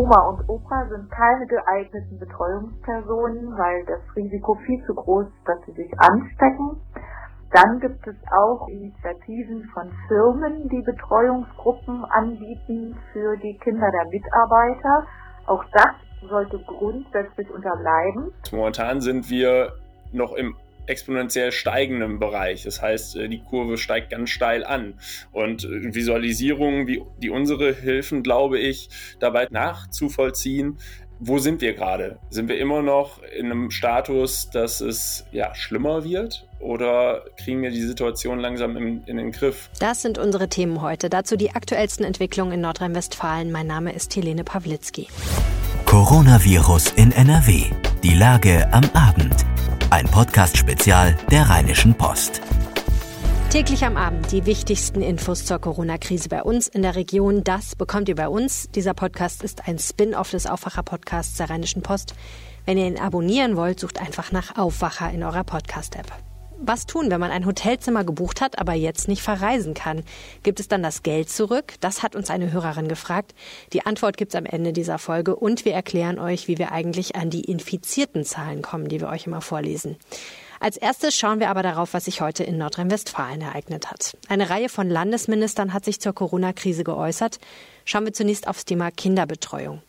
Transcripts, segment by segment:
Oma und Opa sind keine geeigneten Betreuungspersonen, weil das Risiko viel zu groß ist, dass sie sich anstecken. Dann gibt es auch Initiativen von Firmen, die Betreuungsgruppen anbieten für die Kinder der Mitarbeiter. Auch das sollte grundsätzlich unterbleiben. Momentan sind wir noch im exponentiell steigenden Bereich. Das heißt, äh, die Kurve steigt ganz steil an. Und äh, Visualisierungen wie die unsere helfen, glaube ich, dabei nachzuvollziehen, wo sind wir gerade? Sind wir immer noch in einem Status, dass es ja schlimmer wird? Oder kriegen wir die Situation langsam in, in den Griff? Das sind unsere Themen heute. Dazu die aktuellsten Entwicklungen in Nordrhein-Westfalen. Mein Name ist Helene Pawlitzki. Coronavirus in NRW. Die Lage am Abend. Ein Podcast-Spezial der Rheinischen Post. Täglich am Abend die wichtigsten Infos zur Corona-Krise bei uns in der Region. Das bekommt ihr bei uns. Dieser Podcast ist ein Spin-off des Aufwacher-Podcasts der Rheinischen Post. Wenn ihr ihn abonnieren wollt, sucht einfach nach Aufwacher in eurer Podcast-App. Was tun, wenn man ein Hotelzimmer gebucht hat, aber jetzt nicht verreisen kann? Gibt es dann das Geld zurück? Das hat uns eine Hörerin gefragt. Die Antwort gibt's am Ende dieser Folge und wir erklären euch, wie wir eigentlich an die infizierten Zahlen kommen, die wir euch immer vorlesen. Als erstes schauen wir aber darauf, was sich heute in Nordrhein-Westfalen ereignet hat. Eine Reihe von Landesministern hat sich zur Corona-Krise geäußert. Schauen wir zunächst aufs Thema Kinderbetreuung.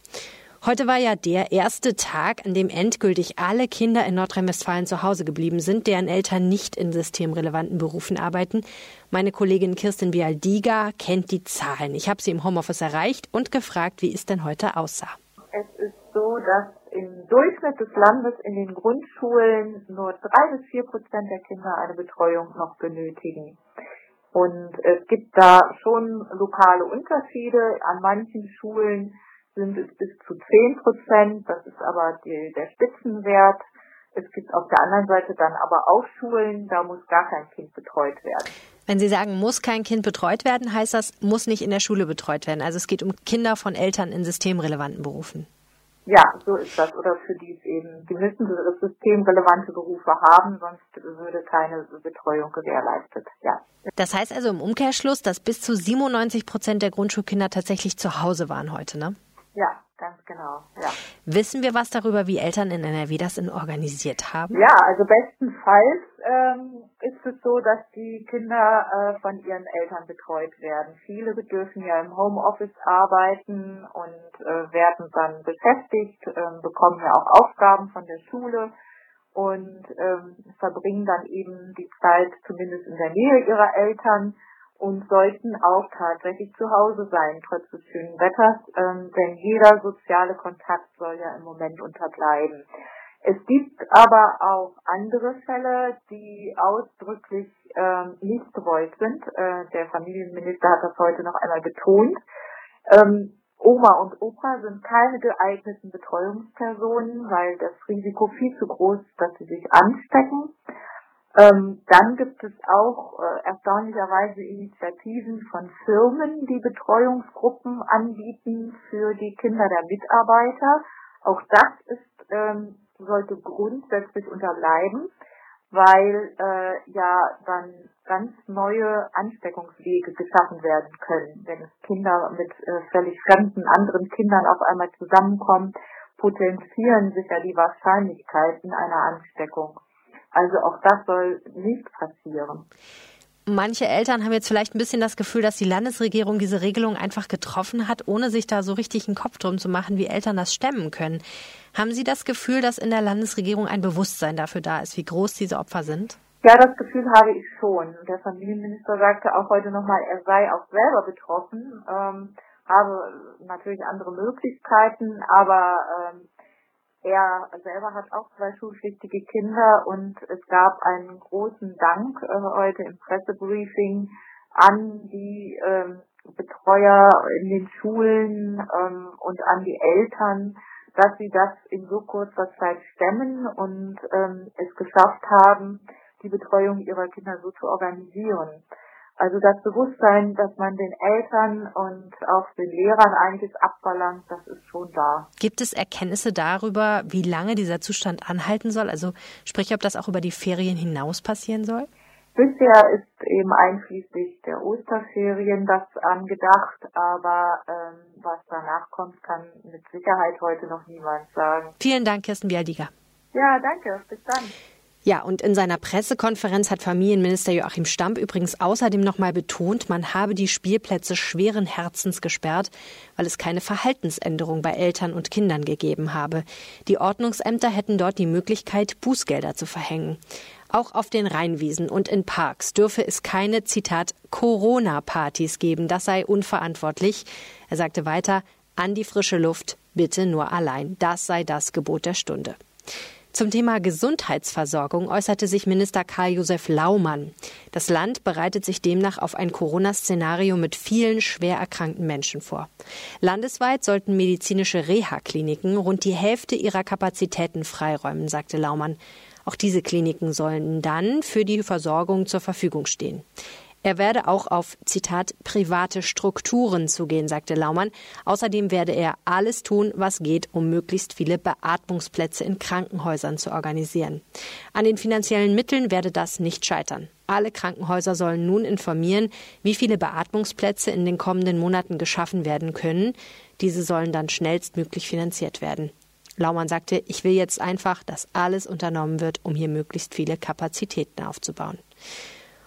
Heute war ja der erste Tag, an dem endgültig alle Kinder in Nordrhein-Westfalen zu Hause geblieben sind, deren Eltern nicht in systemrelevanten Berufen arbeiten. Meine Kollegin Kirstin Bialdiga kennt die Zahlen. Ich habe sie im Homeoffice erreicht und gefragt, wie es denn heute aussah. Es ist so, dass im Durchschnitt des Landes in den Grundschulen nur drei bis vier Prozent der Kinder eine Betreuung noch benötigen. Und es gibt da schon lokale Unterschiede. An manchen Schulen sind es bis zu 10 Prozent. Das ist aber die, der Spitzenwert. Es gibt auf der anderen Seite dann aber auch Schulen, da muss gar kein Kind betreut werden. Wenn Sie sagen, muss kein Kind betreut werden, heißt das, muss nicht in der Schule betreut werden. Also es geht um Kinder von Eltern in systemrelevanten Berufen. Ja, so ist das. Oder für die es eben, die müssen systemrelevante Berufe haben, sonst würde keine Betreuung gewährleistet. Ja. Das heißt also im Umkehrschluss, dass bis zu 97 Prozent der Grundschulkinder tatsächlich zu Hause waren heute, ne? Ja, ganz genau. Ja. Wissen wir was darüber, wie Eltern in NRW das organisiert haben? Ja, also bestenfalls ähm, ist es so, dass die Kinder äh, von ihren Eltern betreut werden. Viele dürfen ja im Homeoffice arbeiten und äh, werden dann beschäftigt, äh, bekommen ja auch Aufgaben von der Schule und ähm, verbringen dann eben die Zeit zumindest in der Nähe ihrer Eltern und sollten auch tatsächlich zu Hause sein, trotz des schönen Wetters, ähm, denn jeder soziale Kontakt soll ja im Moment unterbleiben. Es gibt aber auch andere Fälle, die ausdrücklich ähm, nicht gewollt sind. Äh, der Familienminister hat das heute noch einmal betont. Ähm, Oma und Opa sind keine geeigneten Betreuungspersonen, weil das Risiko viel zu groß ist, dass sie sich anstecken. Ähm, dann gibt es auch äh, erstaunlicherweise Initiativen von Firmen, die Betreuungsgruppen anbieten für die Kinder der Mitarbeiter. Auch das ist, ähm, sollte grundsätzlich unterbleiben, weil äh, ja dann ganz neue Ansteckungswege geschaffen werden können. Wenn Kinder mit äh, völlig fremden anderen Kindern auf einmal zusammenkommen, potenzieren sich ja die Wahrscheinlichkeiten einer Ansteckung. Also auch das soll nicht passieren. Manche Eltern haben jetzt vielleicht ein bisschen das Gefühl, dass die Landesregierung diese Regelung einfach getroffen hat, ohne sich da so richtig einen Kopf drum zu machen, wie Eltern das stemmen können. Haben Sie das Gefühl, dass in der Landesregierung ein Bewusstsein dafür da ist, wie groß diese Opfer sind? Ja, das Gefühl habe ich schon. Der Familienminister sagte auch heute nochmal, er sei auch selber betroffen, ähm, habe natürlich andere Möglichkeiten, aber ähm, er selber hat auch zwei schulpflichtige Kinder und es gab einen großen Dank äh, heute im Pressebriefing an die ähm, Betreuer in den Schulen ähm, und an die Eltern, dass sie das in so kurzer Zeit stemmen und ähm, es geschafft haben, die Betreuung ihrer Kinder so zu organisieren. Also das Bewusstsein, dass man den Eltern und auch den Lehrern einiges abverlangt, das ist schon da. Gibt es Erkenntnisse darüber, wie lange dieser Zustand anhalten soll? Also sprich, ob das auch über die Ferien hinaus passieren soll? Bisher ist eben einschließlich der Osterferien das angedacht, aber ähm, was danach kommt, kann mit Sicherheit heute noch niemand sagen. Vielen Dank, Kirsten Bialdiger. Ja, danke. Bis dann. Ja, und in seiner Pressekonferenz hat Familienminister Joachim Stamp übrigens außerdem nochmal betont, man habe die Spielplätze schweren Herzens gesperrt, weil es keine Verhaltensänderung bei Eltern und Kindern gegeben habe. Die Ordnungsämter hätten dort die Möglichkeit, Bußgelder zu verhängen. Auch auf den Rheinwiesen und in Parks dürfe es keine, Zitat, Corona-Partys geben. Das sei unverantwortlich. Er sagte weiter, an die frische Luft, bitte nur allein. Das sei das Gebot der Stunde. Zum Thema Gesundheitsversorgung äußerte sich Minister Karl-Josef Laumann. Das Land bereitet sich demnach auf ein Corona-Szenario mit vielen schwer erkrankten Menschen vor. Landesweit sollten medizinische Reha-Kliniken rund die Hälfte ihrer Kapazitäten freiräumen, sagte Laumann. Auch diese Kliniken sollen dann für die Versorgung zur Verfügung stehen. Er werde auch auf, Zitat, private Strukturen zugehen, sagte Laumann. Außerdem werde er alles tun, was geht, um möglichst viele Beatmungsplätze in Krankenhäusern zu organisieren. An den finanziellen Mitteln werde das nicht scheitern. Alle Krankenhäuser sollen nun informieren, wie viele Beatmungsplätze in den kommenden Monaten geschaffen werden können. Diese sollen dann schnellstmöglich finanziert werden. Laumann sagte, ich will jetzt einfach, dass alles unternommen wird, um hier möglichst viele Kapazitäten aufzubauen.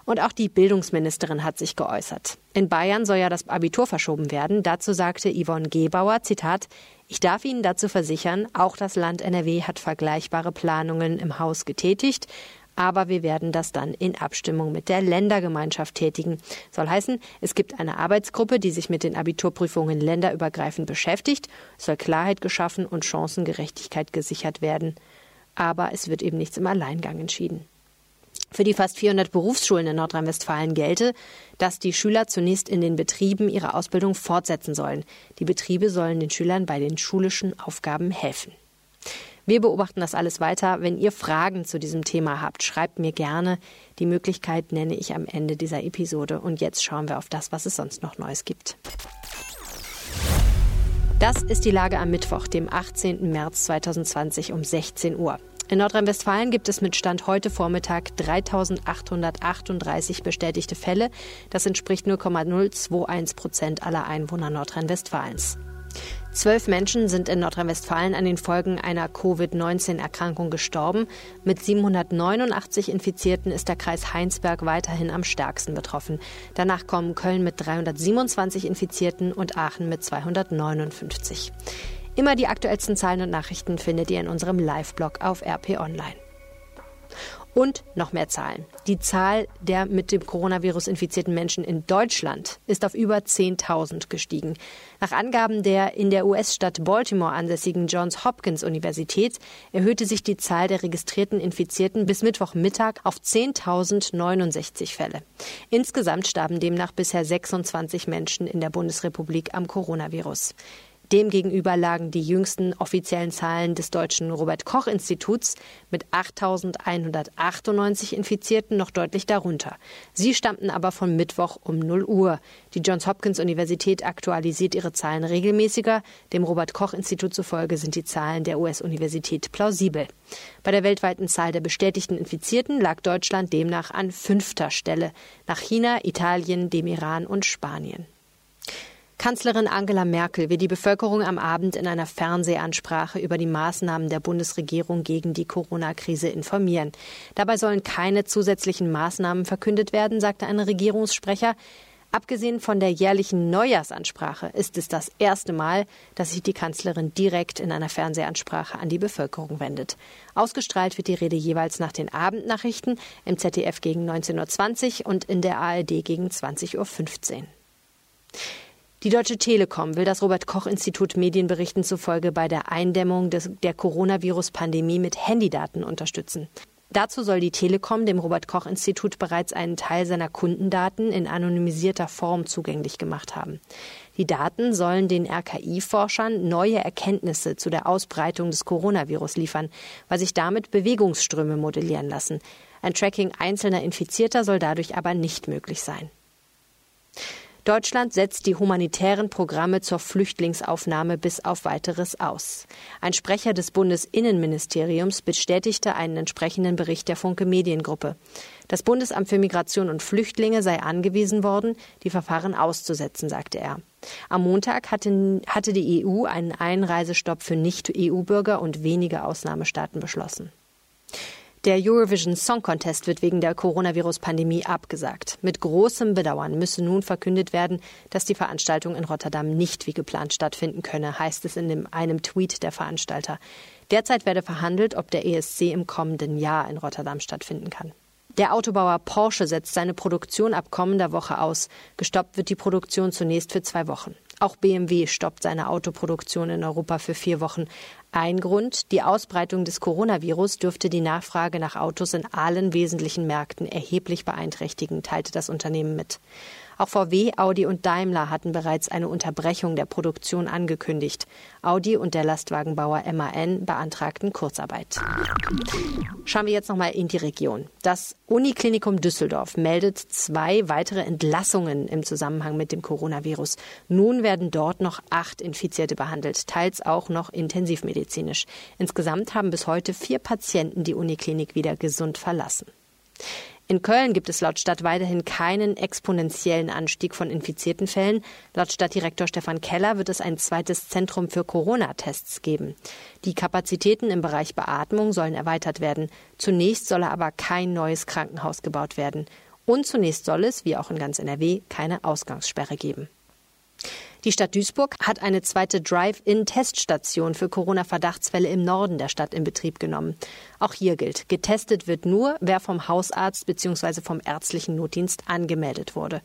Und auch die Bildungsministerin hat sich geäußert. In Bayern soll ja das Abitur verschoben werden. Dazu sagte Yvonne Gebauer, Zitat, ich darf Ihnen dazu versichern, auch das Land NRW hat vergleichbare Planungen im Haus getätigt. Aber wir werden das dann in Abstimmung mit der Ländergemeinschaft tätigen. Soll heißen, es gibt eine Arbeitsgruppe, die sich mit den Abiturprüfungen länderübergreifend beschäftigt. Es soll Klarheit geschaffen und Chancengerechtigkeit gesichert werden. Aber es wird eben nichts im Alleingang entschieden. Für die fast 400 Berufsschulen in Nordrhein-Westfalen gelte, dass die Schüler zunächst in den Betrieben ihre Ausbildung fortsetzen sollen. Die Betriebe sollen den Schülern bei den schulischen Aufgaben helfen. Wir beobachten das alles weiter. Wenn ihr Fragen zu diesem Thema habt, schreibt mir gerne. Die Möglichkeit nenne ich am Ende dieser Episode. Und jetzt schauen wir auf das, was es sonst noch Neues gibt. Das ist die Lage am Mittwoch, dem 18. März 2020 um 16 Uhr. In Nordrhein-Westfalen gibt es mit Stand heute Vormittag 3838 bestätigte Fälle. Das entspricht 0,021 Prozent aller Einwohner Nordrhein-Westfalens. Zwölf Menschen sind in Nordrhein-Westfalen an den Folgen einer Covid-19-Erkrankung gestorben. Mit 789 Infizierten ist der Kreis Heinsberg weiterhin am stärksten betroffen. Danach kommen Köln mit 327 Infizierten und Aachen mit 259. Immer die aktuellsten Zahlen und Nachrichten findet ihr in unserem Live-Blog auf RP Online. Und noch mehr Zahlen. Die Zahl der mit dem Coronavirus infizierten Menschen in Deutschland ist auf über 10.000 gestiegen. Nach Angaben der in der US-Stadt Baltimore ansässigen Johns Hopkins Universität erhöhte sich die Zahl der registrierten Infizierten bis Mittwochmittag auf 10.069 Fälle. Insgesamt starben demnach bisher 26 Menschen in der Bundesrepublik am Coronavirus. Demgegenüber lagen die jüngsten offiziellen Zahlen des deutschen Robert Koch Instituts mit 8.198 Infizierten noch deutlich darunter. Sie stammten aber von Mittwoch um 0 Uhr. Die Johns Hopkins Universität aktualisiert ihre Zahlen regelmäßiger. Dem Robert Koch Institut zufolge sind die Zahlen der US-Universität plausibel. Bei der weltweiten Zahl der bestätigten Infizierten lag Deutschland demnach an fünfter Stelle, nach China, Italien, dem Iran und Spanien. Kanzlerin Angela Merkel will die Bevölkerung am Abend in einer Fernsehansprache über die Maßnahmen der Bundesregierung gegen die Corona-Krise informieren. Dabei sollen keine zusätzlichen Maßnahmen verkündet werden, sagte ein Regierungssprecher. Abgesehen von der jährlichen Neujahrsansprache ist es das erste Mal, dass sich die Kanzlerin direkt in einer Fernsehansprache an die Bevölkerung wendet. Ausgestrahlt wird die Rede jeweils nach den Abendnachrichten im ZDF gegen 19.20 Uhr und in der ARD gegen 20.15 Uhr. Die Deutsche Telekom will das Robert Koch Institut Medienberichten zufolge bei der Eindämmung des, der Coronavirus-Pandemie mit Handydaten unterstützen. Dazu soll die Telekom dem Robert Koch Institut bereits einen Teil seiner Kundendaten in anonymisierter Form zugänglich gemacht haben. Die Daten sollen den RKI-Forschern neue Erkenntnisse zu der Ausbreitung des Coronavirus liefern, weil sich damit Bewegungsströme modellieren lassen. Ein Tracking einzelner Infizierter soll dadurch aber nicht möglich sein. Deutschland setzt die humanitären Programme zur Flüchtlingsaufnahme bis auf weiteres aus. Ein Sprecher des Bundesinnenministeriums bestätigte einen entsprechenden Bericht der Funke Mediengruppe. Das Bundesamt für Migration und Flüchtlinge sei angewiesen worden, die Verfahren auszusetzen, sagte er. Am Montag hatte, hatte die EU einen Einreisestopp für Nicht-EU-Bürger und wenige Ausnahmestaaten beschlossen. Der Eurovision Song Contest wird wegen der Coronavirus-Pandemie abgesagt. Mit großem Bedauern müsse nun verkündet werden, dass die Veranstaltung in Rotterdam nicht wie geplant stattfinden könne, heißt es in einem Tweet der Veranstalter. Derzeit werde verhandelt, ob der ESC im kommenden Jahr in Rotterdam stattfinden kann. Der Autobauer Porsche setzt seine Produktion ab kommender Woche aus. Gestoppt wird die Produktion zunächst für zwei Wochen. Auch BMW stoppt seine Autoproduktion in Europa für vier Wochen. Ein Grund, die Ausbreitung des Coronavirus dürfte die Nachfrage nach Autos in allen wesentlichen Märkten erheblich beeinträchtigen, teilte das Unternehmen mit. Auch VW, Audi und Daimler hatten bereits eine Unterbrechung der Produktion angekündigt. Audi und der Lastwagenbauer MAN beantragten Kurzarbeit. Schauen wir jetzt noch mal in die Region. Das Uniklinikum Düsseldorf meldet zwei weitere Entlassungen im Zusammenhang mit dem Coronavirus. Nun werden dort noch acht Infizierte behandelt, teils auch noch intensivmedizinisch. Insgesamt haben bis heute vier Patienten die Uniklinik wieder gesund verlassen. In Köln gibt es laut Stadt weiterhin keinen exponentiellen Anstieg von infizierten Fällen. Laut Stadtdirektor Stefan Keller wird es ein zweites Zentrum für Corona-Tests geben. Die Kapazitäten im Bereich Beatmung sollen erweitert werden. Zunächst solle aber kein neues Krankenhaus gebaut werden. Und zunächst soll es, wie auch in ganz NRW, keine Ausgangssperre geben. Die Stadt Duisburg hat eine zweite Drive-In-Teststation für Corona-Verdachtsfälle im Norden der Stadt in Betrieb genommen. Auch hier gilt, getestet wird nur, wer vom Hausarzt bzw. vom ärztlichen Notdienst angemeldet wurde.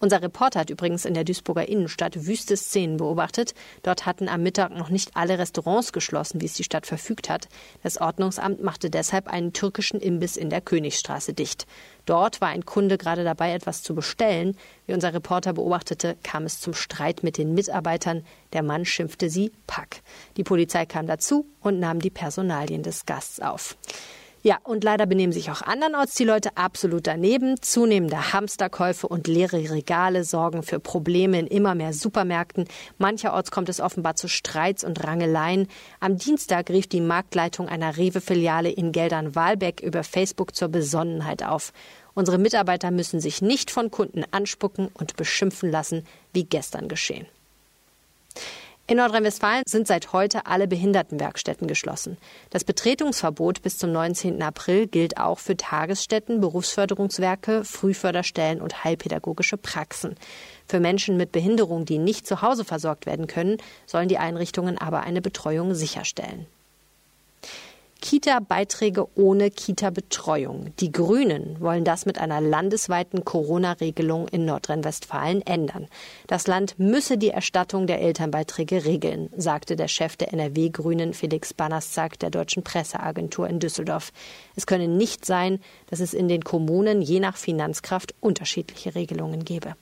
Unser Reporter hat übrigens in der Duisburger Innenstadt wüste Szenen beobachtet. Dort hatten am Mittag noch nicht alle Restaurants geschlossen, wie es die Stadt verfügt hat. Das Ordnungsamt machte deshalb einen türkischen Imbiss in der Königstraße dicht. Dort war ein Kunde gerade dabei, etwas zu bestellen. Wie unser Reporter beobachtete, kam es zum Streit mit den Mitarbeitern. Der Mann schimpfte sie Pack. Die Polizei kam dazu und nahm die Personalien des Gasts auf. Ja, und leider benehmen sich auch andernorts die Leute absolut daneben. Zunehmende Hamsterkäufe und leere Regale sorgen für Probleme in immer mehr Supermärkten. Mancherorts kommt es offenbar zu Streits und Rangeleien. Am Dienstag rief die Marktleitung einer Rewe-Filiale in Geldern-Walbeck über Facebook zur Besonnenheit auf. Unsere Mitarbeiter müssen sich nicht von Kunden anspucken und beschimpfen lassen, wie gestern geschehen. In Nordrhein-Westfalen sind seit heute alle Behindertenwerkstätten geschlossen. Das Betretungsverbot bis zum 19. April gilt auch für Tagesstätten, Berufsförderungswerke, Frühförderstellen und heilpädagogische Praxen. Für Menschen mit Behinderung, die nicht zu Hause versorgt werden können, sollen die Einrichtungen aber eine Betreuung sicherstellen. Kita-Beiträge ohne Kita-Betreuung. Die Grünen wollen das mit einer landesweiten Corona-Regelung in Nordrhein-Westfalen ändern. Das Land müsse die Erstattung der Elternbeiträge regeln, sagte der Chef der NRW-Grünen Felix Banaszak der Deutschen Presseagentur in Düsseldorf. Es könne nicht sein, dass es in den Kommunen je nach Finanzkraft unterschiedliche Regelungen gebe.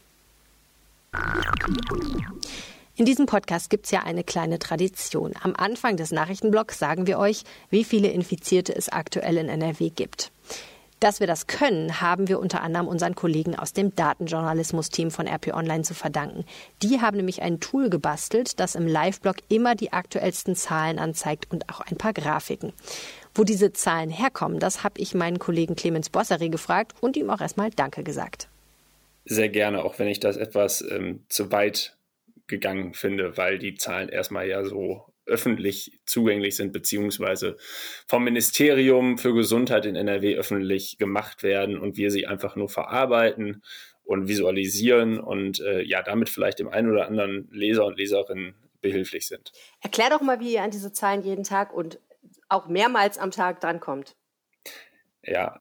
In diesem Podcast gibt es ja eine kleine Tradition. Am Anfang des Nachrichtenblocks sagen wir euch, wie viele Infizierte es aktuell in NRW gibt. Dass wir das können, haben wir unter anderem unseren Kollegen aus dem Datenjournalismus-Team von RP Online zu verdanken. Die haben nämlich ein Tool gebastelt, das im Live-Blog immer die aktuellsten Zahlen anzeigt und auch ein paar Grafiken. Wo diese Zahlen herkommen, das habe ich meinen Kollegen Clemens Bosseri gefragt und ihm auch erstmal Danke gesagt. Sehr gerne, auch wenn ich das etwas ähm, zu weit gegangen finde, weil die Zahlen erstmal ja so öffentlich zugänglich sind, beziehungsweise vom Ministerium für Gesundheit in NRW öffentlich gemacht werden und wir sie einfach nur verarbeiten und visualisieren und äh, ja, damit vielleicht dem einen oder anderen Leser und Leserin behilflich sind. Erklär doch mal, wie ihr an diese Zahlen jeden Tag und auch mehrmals am Tag drankommt. Ja,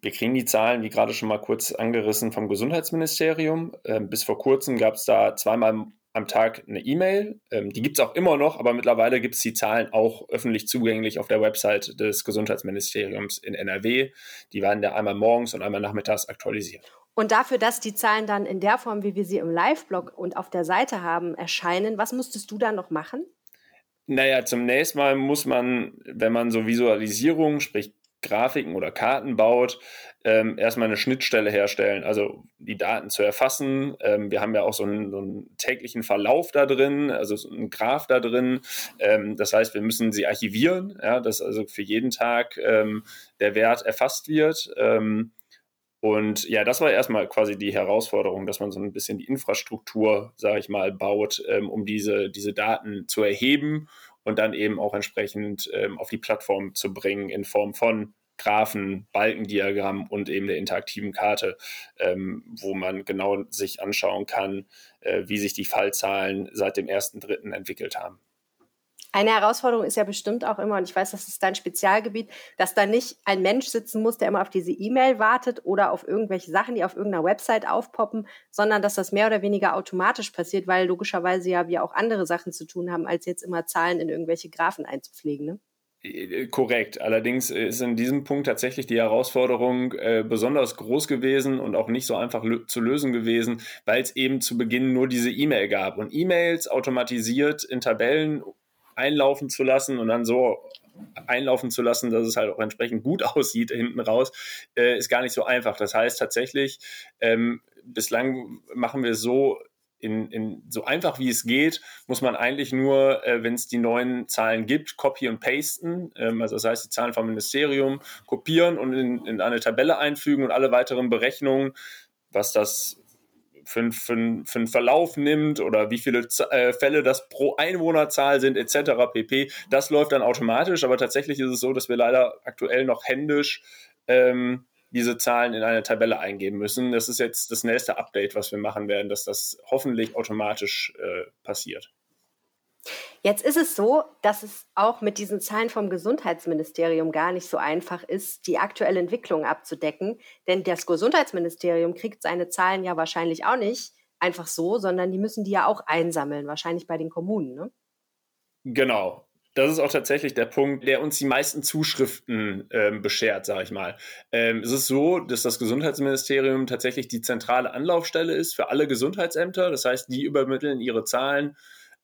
wir kriegen die Zahlen, wie gerade schon mal kurz angerissen, vom Gesundheitsministerium. Ähm, bis vor kurzem gab es da zweimal am Tag eine E-Mail. Ähm, die gibt es auch immer noch, aber mittlerweile gibt es die Zahlen auch öffentlich zugänglich auf der Website des Gesundheitsministeriums in NRW. Die werden da einmal morgens und einmal nachmittags aktualisiert. Und dafür, dass die Zahlen dann in der Form, wie wir sie im Live-Blog und auf der Seite haben, erscheinen, was musstest du da noch machen? Naja, zunächst mal muss man, wenn man so Visualisierungen, sprich Grafiken oder Karten baut, ähm, erstmal eine Schnittstelle herstellen, also die Daten zu erfassen. Ähm, wir haben ja auch so einen, so einen, täglichen Verlauf da drin, also so einen Graph da drin. Ähm, das heißt, wir müssen sie archivieren, ja, dass also für jeden Tag ähm, der Wert erfasst wird. Ähm, und ja, das war erstmal quasi die Herausforderung, dass man so ein bisschen die Infrastruktur, sage ich mal, baut, ähm, um diese, diese Daten zu erheben und dann eben auch entsprechend ähm, auf die Plattform zu bringen in Form von Graphen, Balkendiagramm und eben der interaktiven Karte, ähm, wo man genau sich anschauen kann, äh, wie sich die Fallzahlen seit dem 1.3. entwickelt haben. Eine Herausforderung ist ja bestimmt auch immer, und ich weiß, das ist dein Spezialgebiet, dass da nicht ein Mensch sitzen muss, der immer auf diese E-Mail wartet oder auf irgendwelche Sachen, die auf irgendeiner Website aufpoppen, sondern dass das mehr oder weniger automatisch passiert, weil logischerweise ja wir auch andere Sachen zu tun haben, als jetzt immer Zahlen in irgendwelche Graphen einzupflegen. Ne? Äh, korrekt. Allerdings ist in diesem Punkt tatsächlich die Herausforderung äh, besonders groß gewesen und auch nicht so einfach lö zu lösen gewesen, weil es eben zu Beginn nur diese E-Mail gab. Und E-Mails automatisiert in Tabellen einlaufen zu lassen und dann so einlaufen zu lassen, dass es halt auch entsprechend gut aussieht hinten raus, äh, ist gar nicht so einfach. Das heißt tatsächlich, ähm, bislang machen wir es so, in, in, so einfach wie es geht, muss man eigentlich nur, äh, wenn es die neuen Zahlen gibt, copy und pasten. Ähm, also das heißt, die Zahlen vom Ministerium kopieren und in, in eine Tabelle einfügen und alle weiteren Berechnungen, was das für, für, für einen Verlauf nimmt oder wie viele äh, Fälle das pro Einwohnerzahl sind etc. pp. Das läuft dann automatisch, aber tatsächlich ist es so, dass wir leider aktuell noch händisch ähm, diese Zahlen in eine Tabelle eingeben müssen. Das ist jetzt das nächste Update, was wir machen werden, dass das hoffentlich automatisch äh, passiert. Jetzt ist es so, dass es auch mit diesen Zahlen vom Gesundheitsministerium gar nicht so einfach ist, die aktuelle Entwicklung abzudecken. Denn das Gesundheitsministerium kriegt seine Zahlen ja wahrscheinlich auch nicht einfach so, sondern die müssen die ja auch einsammeln, wahrscheinlich bei den Kommunen. Ne? Genau. Das ist auch tatsächlich der Punkt, der uns die meisten Zuschriften ähm, beschert, sage ich mal. Ähm, es ist so, dass das Gesundheitsministerium tatsächlich die zentrale Anlaufstelle ist für alle Gesundheitsämter. Das heißt, die übermitteln ihre Zahlen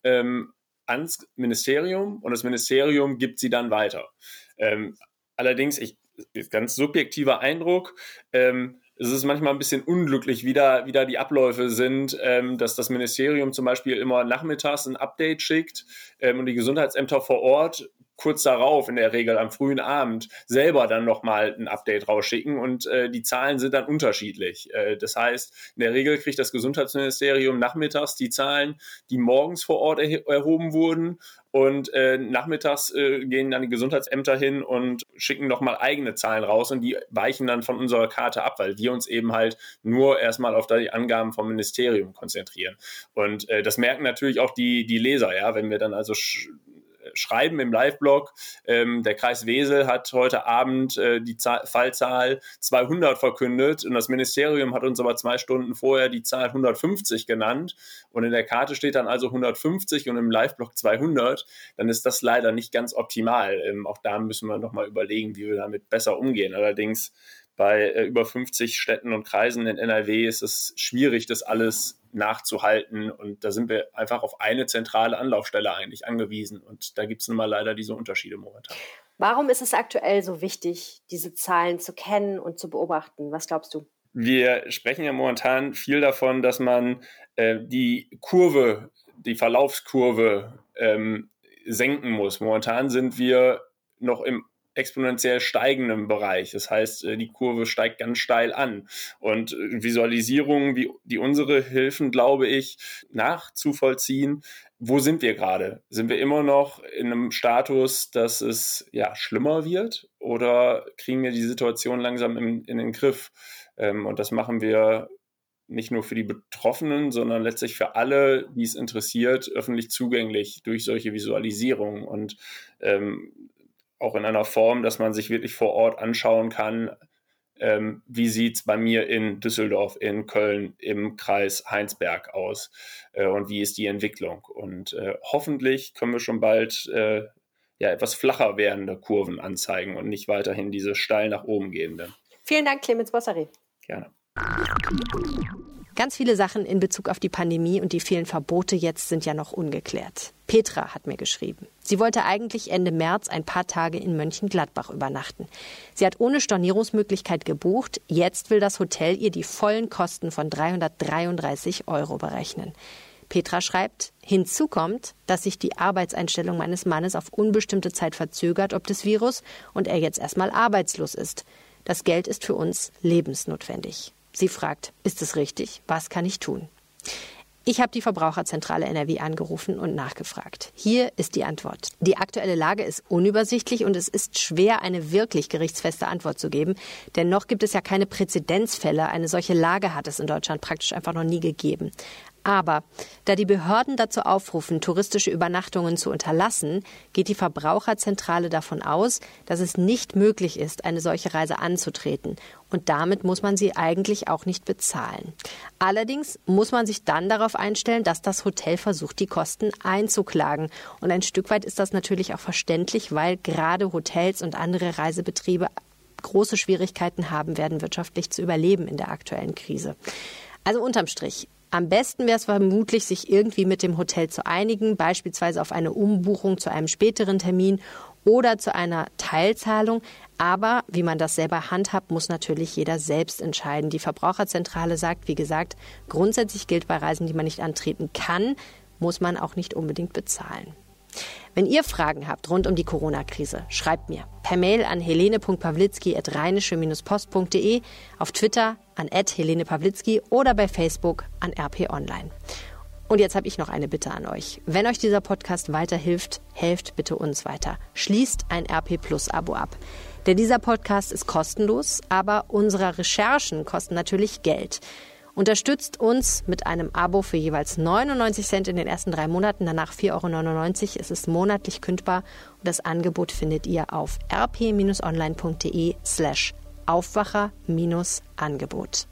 ähm, ans Ministerium und das Ministerium gibt sie dann weiter. Ähm, allerdings, ich, ganz subjektiver Eindruck, ähm, es ist manchmal ein bisschen unglücklich, wie da, wie da die Abläufe sind, ähm, dass das Ministerium zum Beispiel immer nachmittags ein Update schickt ähm, und die Gesundheitsämter vor Ort kurz darauf, in der Regel am frühen Abend, selber dann nochmal ein Update rausschicken und äh, die Zahlen sind dann unterschiedlich. Äh, das heißt, in der Regel kriegt das Gesundheitsministerium nachmittags die Zahlen, die morgens vor Ort erh erhoben wurden und äh, nachmittags äh, gehen dann die Gesundheitsämter hin und schicken nochmal eigene Zahlen raus und die weichen dann von unserer Karte ab, weil wir uns eben halt nur erstmal auf die Angaben vom Ministerium konzentrieren. Und äh, das merken natürlich auch die, die Leser, ja, wenn wir dann also schreiben im Live-Blog, ähm, der Kreis Wesel hat heute Abend äh, die Zahl, Fallzahl 200 verkündet und das Ministerium hat uns aber zwei Stunden vorher die Zahl 150 genannt und in der Karte steht dann also 150 und im Live-Blog 200, dann ist das leider nicht ganz optimal. Ähm, auch da müssen wir nochmal überlegen, wie wir damit besser umgehen. Allerdings bei äh, über 50 Städten und Kreisen in NRW ist es schwierig, das alles nachzuhalten. Und da sind wir einfach auf eine zentrale Anlaufstelle eigentlich angewiesen. Und da gibt es nun mal leider diese Unterschiede momentan. Warum ist es aktuell so wichtig, diese Zahlen zu kennen und zu beobachten? Was glaubst du? Wir sprechen ja momentan viel davon, dass man äh, die Kurve, die Verlaufskurve ähm, senken muss. Momentan sind wir noch im exponentiell steigenden Bereich. Das heißt, äh, die Kurve steigt ganz steil an. Und äh, Visualisierungen wie die unsere helfen, glaube ich, nachzuvollziehen, wo sind wir gerade? Sind wir immer noch in einem Status, dass es ja schlimmer wird oder kriegen wir die Situation langsam in, in den Griff? Ähm, und das machen wir nicht nur für die Betroffenen, sondern letztlich für alle, die es interessiert, öffentlich zugänglich durch solche Visualisierungen. Und ähm, auch in einer Form, dass man sich wirklich vor Ort anschauen kann, ähm, wie sieht es bei mir in Düsseldorf, in Köln, im Kreis Heinsberg aus äh, und wie ist die Entwicklung. Und äh, hoffentlich können wir schon bald äh, ja, etwas flacher werdende Kurven anzeigen und nicht weiterhin diese steil nach oben gehenden. Vielen Dank, Clemens Bossari. Gerne. Ganz viele Sachen in Bezug auf die Pandemie und die vielen Verbote jetzt sind ja noch ungeklärt. Petra hat mir geschrieben. Sie wollte eigentlich Ende März ein paar Tage in Mönchengladbach übernachten. Sie hat ohne Stornierungsmöglichkeit gebucht. Jetzt will das Hotel ihr die vollen Kosten von 333 Euro berechnen. Petra schreibt, hinzu kommt, dass sich die Arbeitseinstellung meines Mannes auf unbestimmte Zeit verzögert ob des Virus und er jetzt erstmal arbeitslos ist. Das Geld ist für uns lebensnotwendig. Sie fragt, ist es richtig? Was kann ich tun? Ich habe die Verbraucherzentrale NRW angerufen und nachgefragt. Hier ist die Antwort. Die aktuelle Lage ist unübersichtlich und es ist schwer, eine wirklich gerichtsfeste Antwort zu geben. Denn noch gibt es ja keine Präzedenzfälle. Eine solche Lage hat es in Deutschland praktisch einfach noch nie gegeben. Aber da die Behörden dazu aufrufen, touristische Übernachtungen zu unterlassen, geht die Verbraucherzentrale davon aus, dass es nicht möglich ist, eine solche Reise anzutreten. Und damit muss man sie eigentlich auch nicht bezahlen. Allerdings muss man sich dann darauf einstellen, dass das Hotel versucht, die Kosten einzuklagen. Und ein Stück weit ist das natürlich auch verständlich, weil gerade Hotels und andere Reisebetriebe große Schwierigkeiten haben werden, wirtschaftlich zu überleben in der aktuellen Krise. Also unterm Strich, am besten wäre es vermutlich, sich irgendwie mit dem Hotel zu einigen, beispielsweise auf eine Umbuchung zu einem späteren Termin oder zu einer Teilzahlung. Aber wie man das selber handhabt, muss natürlich jeder selbst entscheiden. Die Verbraucherzentrale sagt, wie gesagt, grundsätzlich gilt bei Reisen, die man nicht antreten kann, muss man auch nicht unbedingt bezahlen. Wenn ihr Fragen habt rund um die Corona-Krise, schreibt mir per Mail an helene.pawlitzki.rheinische-post.de, auf Twitter an Helene Pawlitzki oder bei Facebook an RP Online. Und jetzt habe ich noch eine Bitte an euch. Wenn euch dieser Podcast weiterhilft, helft bitte uns weiter. Schließt ein RP Plus Abo ab. Denn dieser Podcast ist kostenlos, aber unsere Recherchen kosten natürlich Geld. Unterstützt uns mit einem Abo für jeweils 99 Cent in den ersten drei Monaten, danach 4,99 Euro. Es ist monatlich kündbar und das Angebot findet ihr auf rp-online.de slash Aufwacher-Angebot.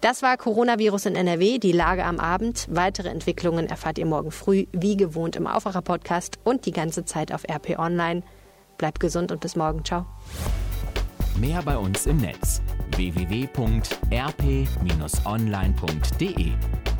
Das war Coronavirus in NRW, die Lage am Abend. Weitere Entwicklungen erfahrt ihr morgen früh, wie gewohnt im Aufwacher-Podcast und die ganze Zeit auf RP Online. Bleibt gesund und bis morgen. Ciao. Mehr bei uns im Netz www.rp-online.de